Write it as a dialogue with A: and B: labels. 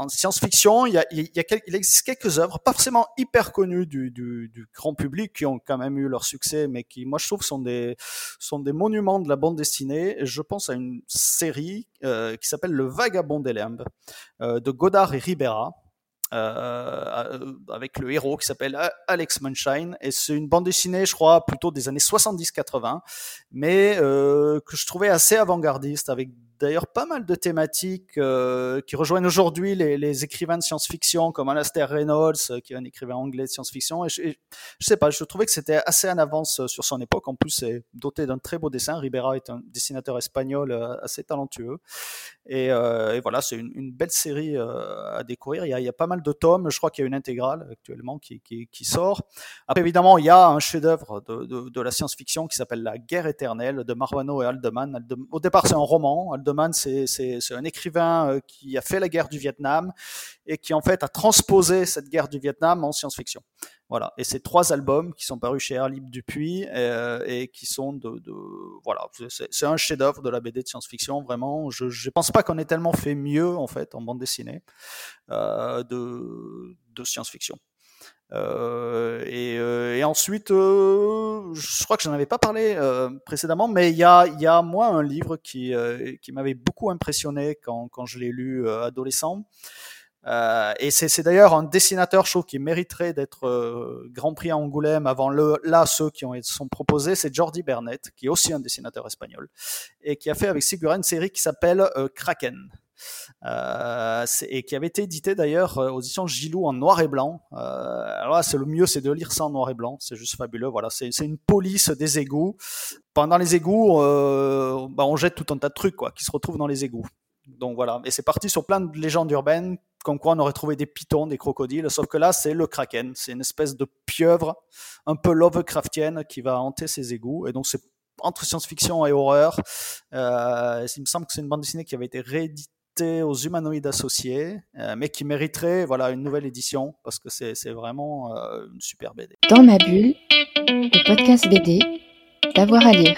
A: En science-fiction, il, existe quelques œuvres, pas forcément hyper connues du, grand public, qui ont quand même eu leur succès, mais qui, moi, je trouve, sont des, monuments de la bande dessinée. je pense à une série euh, qui s'appelle Le Vagabond des Limbes, euh, de Godard et Ribera. Euh, avec le héros qui s'appelle Alex Munshine et c'est une bande dessinée je crois plutôt des années 70-80 mais que je trouvais assez avant-gardiste avec d'ailleurs pas mal de thématiques euh, qui rejoignent aujourd'hui les, écrivains de science-fiction comme Alastair Reynolds, euh, qui est un écrivain anglais de science-fiction. Et je, je, sais pas, je trouvais que c'était assez en avance euh, sur son époque. En plus, c'est doté d'un très beau dessin. Ribera est un dessinateur espagnol assez talentueux. Et, voilà, c'est une, belle série à découvrir. Il y, a, pas mal de tomes. Je crois qu'il y a une intégrale actuellement qui, sort. Après, évidemment, il y a un chef-d'œuvre de, la science-fiction qui s'appelle La Guerre éternelle de Marwano et Aldeman. Au départ, c'est un roman. C'est un écrivain euh, qui a fait la guerre du Vietnam et qui en fait a transposé cette guerre du Vietnam en science-fiction. Voilà. Et c'est trois albums qui sont parus chez Air Dupuis euh, et qui sont de, voilà, c'est un chef-d'œuvre de la BD de science-fiction vraiment. Je ne pense pas qu'on ait tellement fait mieux en fait en bande dessinée euh, de, de science-fiction. Euh, et, euh, et, ensuite, euh, je crois que j'en avais pas parlé précédemment, mais il y a, y a moi un livre qui, qui m'avait beaucoup impressionné quand, quand je l'ai lu adolescent. Euh, et c'est d'ailleurs un dessinateur, je trouve, qui mériterait d'être Grand Prix à Angoulême avant le, là ceux qui ont sont proposés, c'est Jordi Bernett, qui est aussi un dessinateur espagnol et qui a fait avec Sigura une série qui s'appelle Kraken. Euh, et qui avait été édité d'ailleurs euh, aux éditions Gilou en noir et blanc. Euh, alors là, c'est le mieux, c'est de lire ça en noir et blanc, c'est juste fabuleux. Voilà, c'est une police des égouts. Pendant les égouts, bah, on jette tout un tas de trucs quoi, qui se retrouvent dans les égouts. Donc voilà, et c'est parti sur plein de légendes urbaines, comme quoi on aurait trouvé des pitons, des crocodiles, sauf que là c'est le kraken, c'est une espèce de pieuvre un peu Lovecraftienne qui va hanter ces égouts, et donc c'est entre science-fiction et horreur. Il me semble que c'est une bande dessinée qui avait été rééditée aux humanoïdes associés, euh, mais qui mériterait voilà, une nouvelle édition parce que c'est vraiment euh, une super BD.
B: Dans ma bulle, le podcast BD, d'avoir à lire.